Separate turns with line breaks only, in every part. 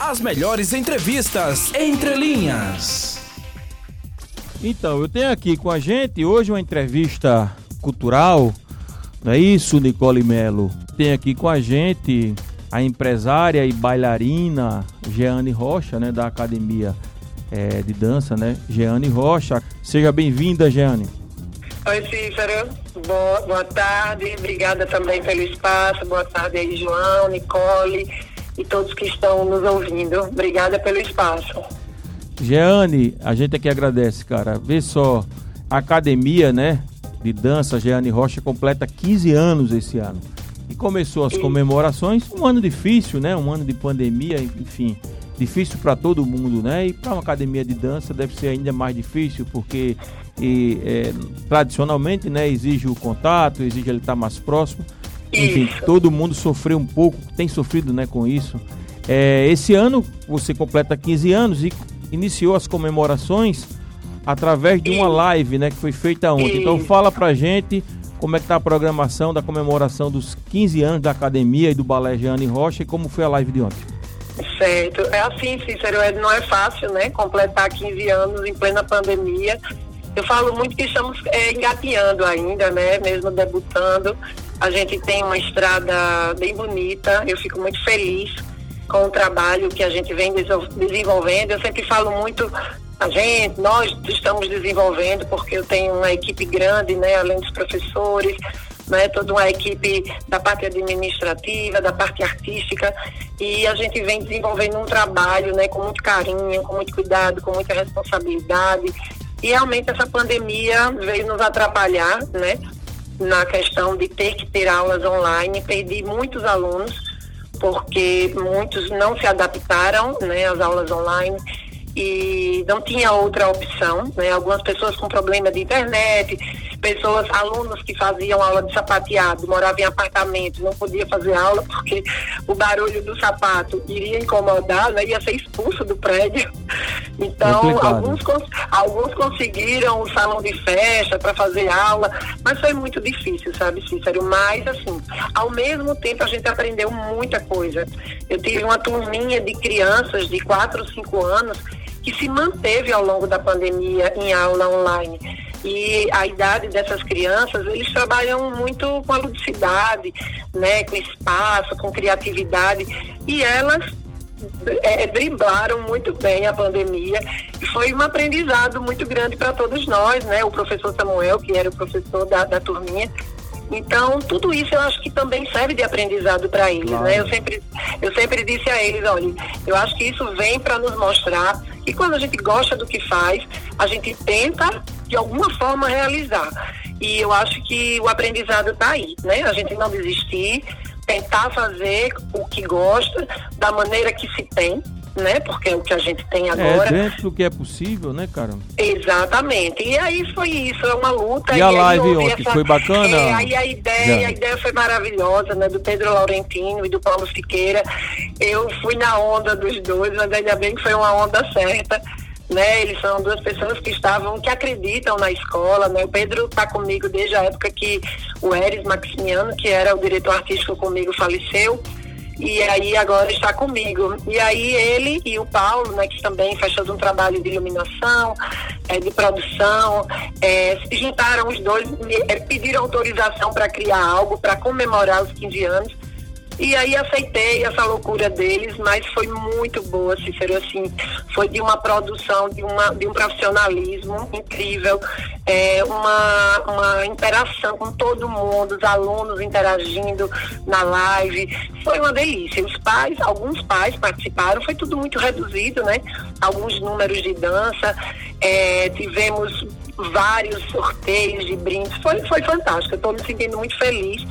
As melhores entrevistas entre linhas.
Então, eu tenho aqui com a gente hoje uma entrevista cultural, não é isso, Nicole Melo? Tem aqui com a gente a empresária e bailarina Jeane Rocha, né, da Academia é, de Dança, né, Jeane Rocha. Seja bem-vinda, Jeane.
Oi, Cícero. Boa, boa tarde. Obrigada também pelo espaço. Boa tarde aí, João, Nicole e todos que estão nos ouvindo. Obrigada pelo espaço.
Jeane, a gente aqui agradece, cara. Vê só, a academia, né, de dança Jeane Rocha completa 15 anos esse ano. E começou as comemorações, um ano difícil, né, um ano de pandemia, enfim, difícil para todo mundo, né? E para uma academia de dança deve ser ainda mais difícil, porque e, é, tradicionalmente, né, exige o contato, exige ele estar mais próximo. Enfim, isso. todo mundo sofreu um pouco, tem sofrido, né, com isso. É, esse ano você completa 15 anos e iniciou as comemorações através de uma live, né, que foi feita ontem. Então fala pra gente como é que tá a programação da comemoração dos 15 anos da academia e do Balé Jeane Rocha e como foi a live de ontem.
Certo. É assim, Cícero, é, não é fácil, né? Completar 15 anos em plena pandemia. Eu falo muito que estamos é, engateando ainda, né? Mesmo debutando. A gente tem uma estrada bem bonita. Eu fico muito feliz com o trabalho que a gente vem desenvolvendo. Eu sempre falo muito a gente, nós estamos desenvolvendo, porque eu tenho uma equipe grande, né, além dos professores, né, toda uma equipe da parte administrativa, da parte artística, e a gente vem desenvolvendo um trabalho né, com muito carinho, com muito cuidado, com muita responsabilidade. E realmente essa pandemia veio nos atrapalhar, né? Na questão de ter que ter aulas online, perdi muitos alunos, porque muitos não se adaptaram né, às aulas online e não tinha outra opção, né? Algumas pessoas com problema de internet, pessoas, alunos que faziam aula de sapateado, moravam em apartamento, não podia fazer aula porque o barulho do sapato iria incomodar, né? ia ser expulso do prédio. Então, alguns, alguns conseguiram o salão de festa para fazer aula, mas foi muito difícil, sabe, Cícero? Mas, assim, ao mesmo tempo a gente aprendeu muita coisa. Eu tive uma turminha de crianças de 4, 5 anos que se manteve ao longo da pandemia em aula online. E a idade dessas crianças, eles trabalham muito com a ludicidade, né, com espaço, com criatividade, e elas é, driblaram muito bem a pandemia e foi um aprendizado muito grande para todos nós, né? O professor Samuel, que era o professor da, da turminha, então, tudo isso eu acho que também serve de aprendizado para eles, claro. né? Eu sempre, eu sempre disse a eles, olha, eu acho que isso vem para nos mostrar que quando a gente gosta do que faz, a gente tenta de alguma forma realizar. E eu acho que o aprendizado está aí, né? A gente não desistir, tentar fazer o que gosta da maneira que se tem, né? Porque é o que a gente tem é, agora.
É, dentro do que é possível, né, cara?
Exatamente. E aí foi isso, é uma luta.
E, e a live ontem essa... foi bacana? É,
aí a ideia, a ideia foi maravilhosa, né? Do Pedro Laurentino e do Paulo Siqueira. Eu fui na onda dos dois, mas ainda bem que foi uma onda certa. Né, eles são duas pessoas que estavam, que acreditam na escola, né? O Pedro está comigo desde a época que o Eris Maximiano, que era o diretor artístico comigo, faleceu e aí agora está comigo. E aí ele e o Paulo, né, que também faz todo um trabalho de iluminação, é, de produção, é, se juntaram os dois, é, pediram autorização para criar algo para comemorar os 15 anos. E aí aceitei essa loucura deles, mas foi muito boa, Cícero, assim, foi de uma produção, de, uma, de um profissionalismo incrível, é, uma, uma interação com todo mundo, os alunos interagindo na live, foi uma delícia. Os pais, alguns pais participaram, foi tudo muito reduzido, né? Alguns números de dança, é, tivemos vários sorteios de brindes, foi, foi fantástico, eu estou me sentindo muito feliz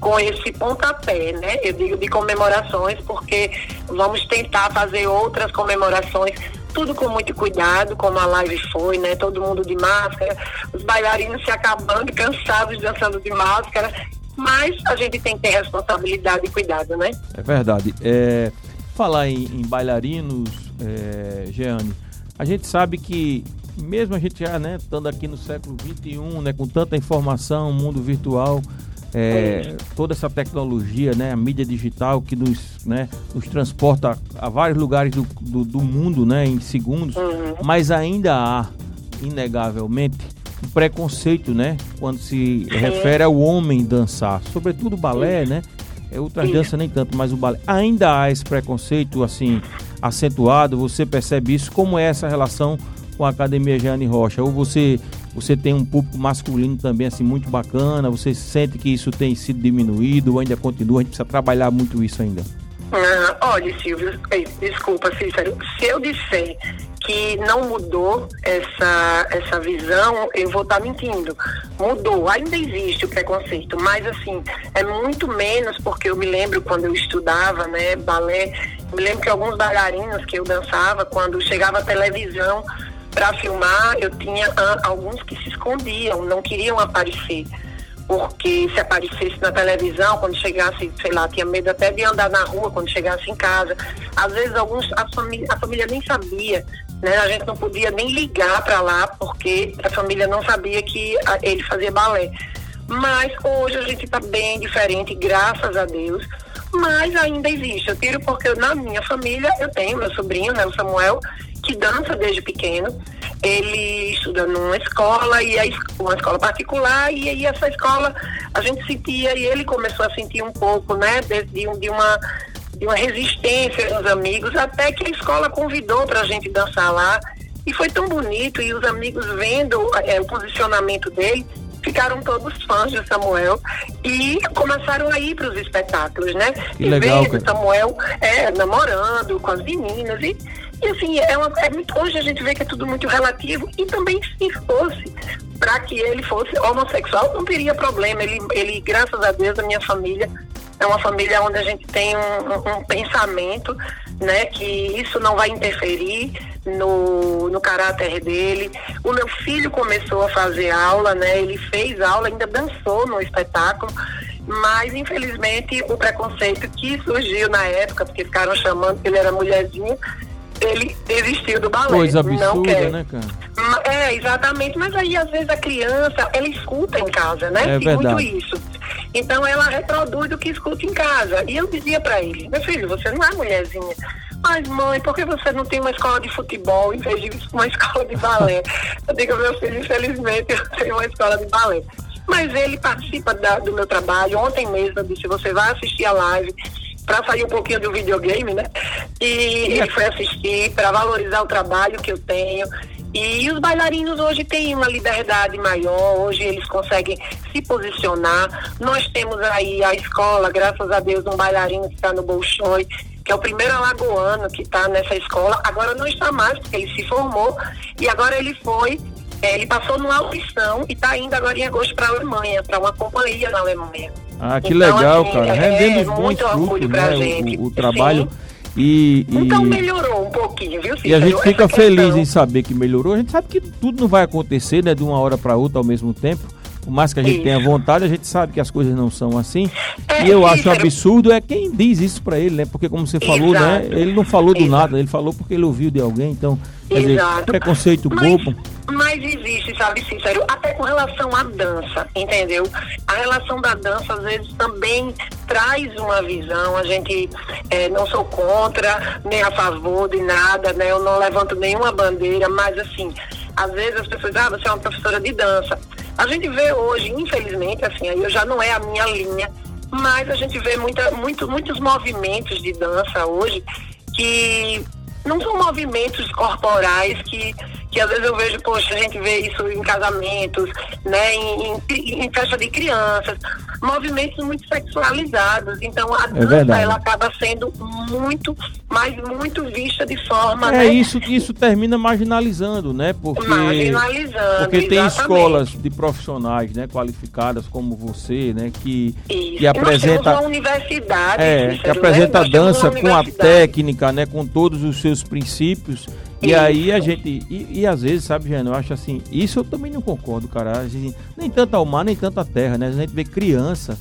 com esse pontapé, né? Eu digo de comemorações, porque vamos tentar fazer outras comemorações, tudo com muito cuidado, como a live foi, né? Todo mundo de máscara, os bailarinos se acabando, cansados, dançando de máscara, mas a gente tem que ter responsabilidade e cuidado, né?
É verdade. É, falar em, em bailarinos, é, Jeane, a gente sabe que mesmo a gente já, né, estando aqui no século XXI, né, com tanta informação, mundo virtual, é, toda essa tecnologia, né, a mídia digital que nos, né, nos transporta a vários lugares do, do, do mundo né, em segundos, uhum. mas ainda há, inegavelmente, um preconceito, né, quando se Sim. refere ao homem dançar, sobretudo o balé, né, é outras danças nem tanto, mas o balé. Ainda há esse preconceito, assim, acentuado, você percebe isso, como é essa relação com a Academia Jeane Rocha? Ou você você tem um público masculino também assim muito bacana, você sente que isso tem sido diminuído ou ainda continua, a gente precisa trabalhar muito isso ainda?
Ah, olha, Silvio, desculpa, Cícero, se eu disser que não mudou essa, essa visão, eu vou estar tá mentindo. Mudou, ainda existe o preconceito, mas assim, é muito menos porque eu me lembro quando eu estudava, né, balé, me lembro que alguns bailarinos que eu dançava, quando chegava a televisão, para filmar, eu tinha ah, alguns que se escondiam, não queriam aparecer. Porque se aparecesse na televisão, quando chegasse, sei lá, tinha medo até de andar na rua quando chegasse em casa. Às vezes alguns, a a família nem sabia, né? A gente não podia nem ligar para lá porque a família não sabia que ele fazia balé. Mas hoje a gente está bem diferente, graças a Deus. Mas ainda existe. Eu tiro porque na minha família eu tenho meu sobrinho, né, o Samuel, que dança desde pequeno. Ele estuda numa escola, e uma escola particular, e aí essa escola a gente sentia, e ele começou a sentir um pouco, né, de, de, uma de uma resistência dos amigos, até que a escola convidou para a gente dançar lá. E foi tão bonito, e os amigos vendo é, o posicionamento dele, ficaram todos fãs de Samuel e começaram a ir para os espetáculos, né?
Que e legal, ver
Samuel é, namorando com as meninas e e assim, é, uma, é muito, hoje a gente vê que é tudo muito relativo e também se fosse para que ele fosse homossexual, não teria problema. Ele, ele, graças a Deus, a minha família é uma família onde a gente tem um, um, um pensamento, né, que isso não vai interferir no, no caráter dele. O meu filho começou a fazer aula, né, ele fez aula, ainda dançou no espetáculo mas infelizmente o preconceito que surgiu na época, porque ficaram chamando que ele era mulherzinho, ele desistiu do balé.
Coisa absurda, né, cara?
É, exatamente. Mas aí, às vezes, a criança, ela escuta em casa, né?
É verdade. muito
isso. Então, ela reproduz o que escuta em casa. E eu dizia para ele, meu filho, você não é mulherzinha. Mas, mãe, por que você não tem uma escola de futebol em vez de uma escola de balé? eu digo, meu filho, infelizmente, eu tenho uma escola de balé. Mas ele participa da, do meu trabalho. Ontem mesmo eu disse, você vai assistir a live para sair um pouquinho do videogame, né? E ele foi assistir para valorizar o trabalho que eu tenho. E os bailarinos hoje têm uma liberdade maior, hoje eles conseguem se posicionar. Nós temos aí a escola, graças a Deus, um bailarino que está no Bolshoi, que é o primeiro alagoano que está nessa escola. Agora não está mais, porque ele se formou e agora ele foi é, ele passou numa audição e está indo agora em agosto para a Alemanha, para uma companhia na Alemanha.
Ah, que então, legal, assim, cara. Rendendo é, bons frutos, né? O, o, trabalho.
E, e, então melhorou um pouquinho, viu,
Cícero? E a gente fica Essa feliz questão... em saber que melhorou. A gente sabe que tudo não vai acontecer, né, de uma hora para outra ao mesmo tempo. Por mais que a gente isso. tenha vontade, a gente sabe que as coisas não são assim. É, e eu acho absurdo é quem diz isso para ele, né? Porque como você falou, né? Exato. né? Ele não falou do Exato. nada, ele falou porque ele ouviu de alguém. Então, quer dizer, preconceito
mas,
bobo.
Mas existe, sabe, Cícero, até com relação à dança, entendeu? A relação da dança, às vezes, também traz uma visão. A gente é, não sou contra, nem a favor de nada, né? Eu não levanto nenhuma bandeira, mas assim, às vezes as pessoas, ah, você é uma professora de dança. A gente vê hoje, infelizmente, assim, aí eu já não é a minha linha, mas a gente vê muita, muito, muitos movimentos de dança hoje que não são movimentos corporais que que às vezes eu vejo, poxa, a gente vê isso em casamentos, né, em, em, em festa de crianças, movimentos muito sexualizados. Então a é dança ela acaba sendo muito, mas muito vista de forma.
É né? isso que isso termina marginalizando, né? Porque,
marginalizando.
Porque tem exatamente. escolas de profissionais, né, qualificadas como você, né, que, que apresenta.
uma universidade.
É, que apresenta a dança com a técnica, né, com todos os seus princípios e aí a gente. E, e às vezes, sabe, Jânio, eu acho assim, isso eu também não concordo, cara. Assim, nem tanto ao mar, nem tanto à terra, né? A gente vê criança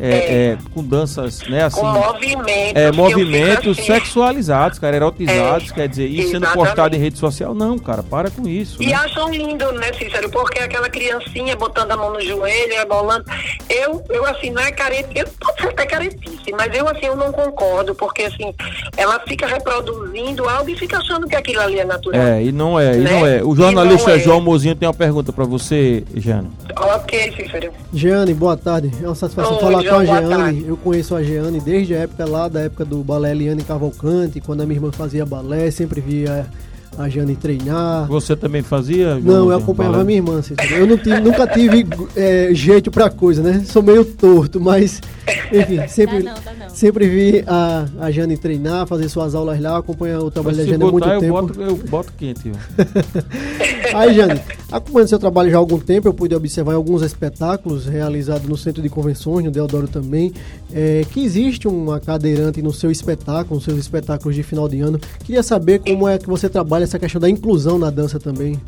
é, é. com danças, né, assim. Com
movimentos.
É, movimentos assim. sexualizados, cara, erotizados, é, quer dizer, e sendo postado em rede social. Não, cara, para com isso.
E né? acham lindo, né, Cícero? Porque aquela criancinha botando a mão no joelho, rebolando. Eu, eu assim, não é careta, eu posso ser até caretice, mas eu, assim, eu não concordo, porque, assim, ela fica reproduzindo algo e fica achando que aquilo ali é natural.
É, e não é, e né? não é. O jornalista é. João Mozinho tem uma pergunta para você, Jane.
Ok, Cícero.
Jeane, boa tarde. É uma satisfação Oi, falar com a Jeane. Eu conheço a Jeane desde a época lá, da época do balé Eliane Cavalcante, quando a minha irmã fazia balé, sempre via a Jane treinar.
Você também fazia?
Não, eu acompanhava a minha irmã. Assim, eu não tive, nunca tive é, jeito pra coisa, né? Sou meio torto, mas enfim, sempre, dá não, dá não. sempre vi a, a Jane treinar, fazer suas aulas lá, acompanhar o trabalho da Jane há muito
eu
tempo.
Boto, eu boto quente.
Aí, Jane, acompanhando seu trabalho já há algum tempo, eu pude observar alguns espetáculos realizados no Centro de Convenções, no Deodoro também, é, que existe uma cadeirante no seu espetáculo, nos seus espetáculos de final de ano. Queria saber como é que você trabalha essa questão da inclusão na dança também.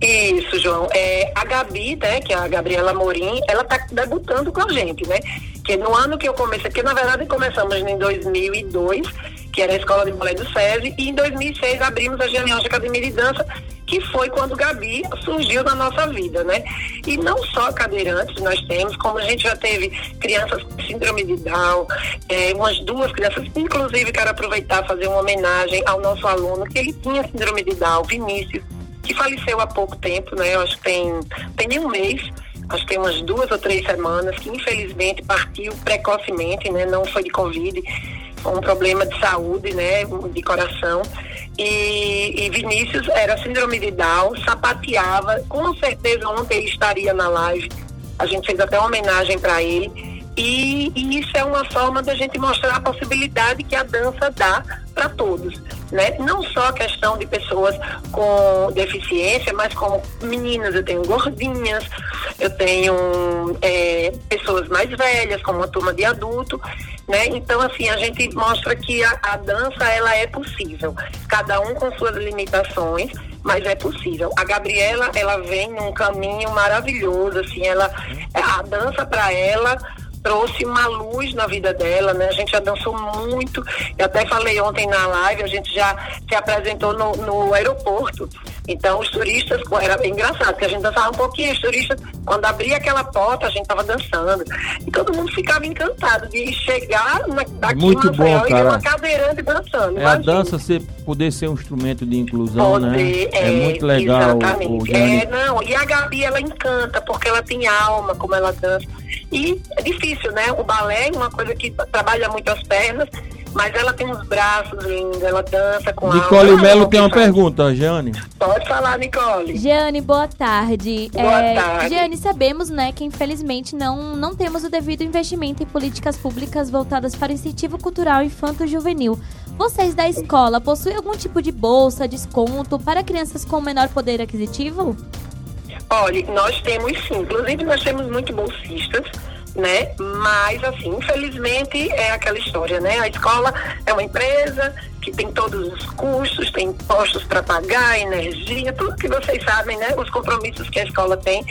Isso, João. É, a Gabi, né, que é a Gabriela Morim, ela está debutando com a gente, né? Que no ano que eu comecei, na verdade começamos em 2002, que era a Escola de Balé do SESI, e em 2006 abrimos a Genealogia Academia de Dança, que foi quando Gabi surgiu na nossa vida, né? E não só cadeirantes nós temos, como a gente já teve crianças com síndrome de Down, é, umas duas crianças, inclusive quero aproveitar fazer uma homenagem ao nosso aluno, que ele tinha síndrome de Down, Vinícius, que faleceu há pouco tempo, né? Eu acho que tem, tem um mês, acho que tem umas duas ou três semanas, que infelizmente partiu precocemente, né? Não foi de Covid, foi um problema de saúde, né? De coração. E, e Vinícius era síndrome de Down, sapateava, com certeza ontem ele estaria na live. A gente fez até uma homenagem para ele e, e, isso é uma forma da gente mostrar a possibilidade que a dança dá para todos. Né? Não só a questão de pessoas com deficiência, mas como meninas, eu tenho gordinhas, eu tenho é, pessoas mais velhas, como uma turma de adulto. Né? Então, assim, a gente mostra que a, a dança ela é possível, cada um com suas limitações, mas é possível. A Gabriela, ela vem num caminho maravilhoso, assim, ela, a dança para ela trouxe uma luz na vida dela, né? A gente já dançou muito. Eu até falei ontem na live, a gente já se apresentou no, no aeroporto. Então, os turistas, era engraçado, porque a gente dançava um pouquinho, os turistas, quando abria aquela porta, a gente estava dançando. E todo mundo ficava encantado de chegar na, daqui
Muito bom, e
uma cadeirante dançando.
É a dança ser, poder ser um instrumento de inclusão, né? poder, né? É, é, muito legal.
Exatamente. O, o é, não, e a Gabi, ela encanta, porque ela tem alma, como ela dança. E é difícil, né? O balé é uma coisa que trabalha muito as pernas, mas ela tem uns braços lindos, ela dança com
Nicole alma. Melo tem uma pergunta, Jeane.
Pode falar, Nicole.
Jeane, boa tarde.
Boa é, tarde.
Jeane, sabemos, né, que infelizmente não, não temos o devido investimento em políticas públicas voltadas para incentivo cultural infanto-juvenil. Vocês da escola possuem algum tipo de bolsa, desconto para crianças com menor poder aquisitivo?
Olha, nós temos sim. Inclusive, nós temos muito bolsistas, né? Mas, assim, infelizmente, é aquela história, né? A escola é uma empresa que tem todos os custos, tem impostos para pagar, energia, tudo que vocês sabem, né? Os compromissos que a escola tem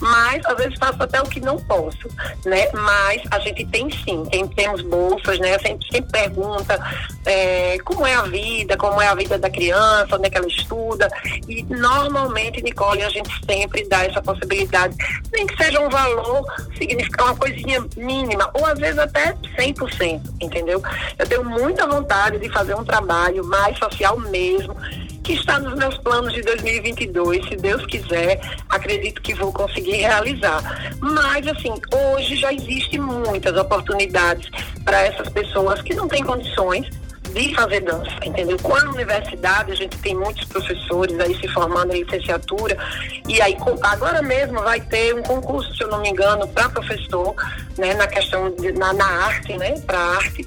mas às vezes faço até o que não posso, né? Mas a gente tem sim, tem, temos bolsas, né? Sempre, sempre pergunta é, como é a vida, como é a vida da criança, onde é que ela estuda. E normalmente, Nicole, a gente sempre dá essa possibilidade, nem que seja um valor, significa uma coisinha mínima, ou às vezes até 100%, entendeu? Eu tenho muita vontade de fazer um trabalho mais social mesmo, que está nos meus planos de 2022. Se Deus quiser, acredito que vou conseguir realizar. Mas, assim, hoje já existem muitas oportunidades para essas pessoas que não têm condições de fazer dança, entendeu? Com a universidade, a gente tem muitos professores aí se formando em licenciatura, e aí agora mesmo vai ter um concurso, se eu não me engano, para professor, né, na questão, de, na, na arte, né, para arte,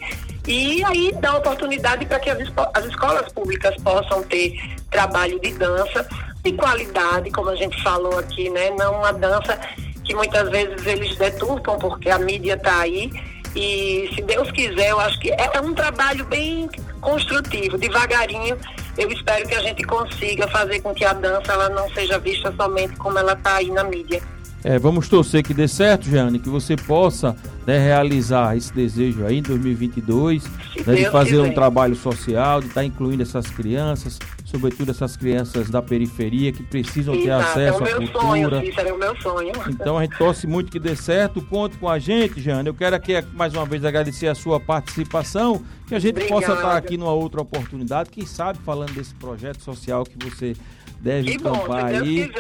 e aí dá oportunidade para que as, as escolas públicas possam ter trabalho de dança de qualidade, como a gente falou aqui, né? Não uma dança que muitas vezes eles deturpam porque a mídia está aí. E se Deus quiser, eu acho que é, é um trabalho bem construtivo, devagarinho. Eu espero que a gente consiga fazer com que a dança ela não seja vista somente como ela está aí na mídia.
É, vamos torcer que dê certo, Jeane, que você possa né, realizar esse desejo aí em 2022, né, de fazer um trabalho social, de estar tá incluindo essas crianças, sobretudo essas crianças da periferia que precisam ter acesso é à cultura. Sonho,
isso era o meu sonho.
Então a gente torce muito que dê certo. Conte com a gente, Jeane. Eu quero aqui mais uma vez agradecer a sua participação, que a gente Obrigada. possa estar aqui numa outra oportunidade, quem sabe falando desse projeto social que você deve encampar bom, aí.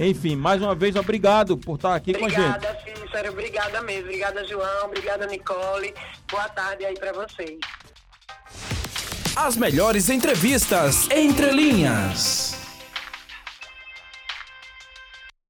Enfim, mais uma vez, obrigado por estar aqui
obrigada,
com a gente.
Obrigada, Cícero. Obrigada mesmo. Obrigada, João. Obrigada, Nicole. Boa tarde aí para vocês.
As melhores entrevistas entre linhas.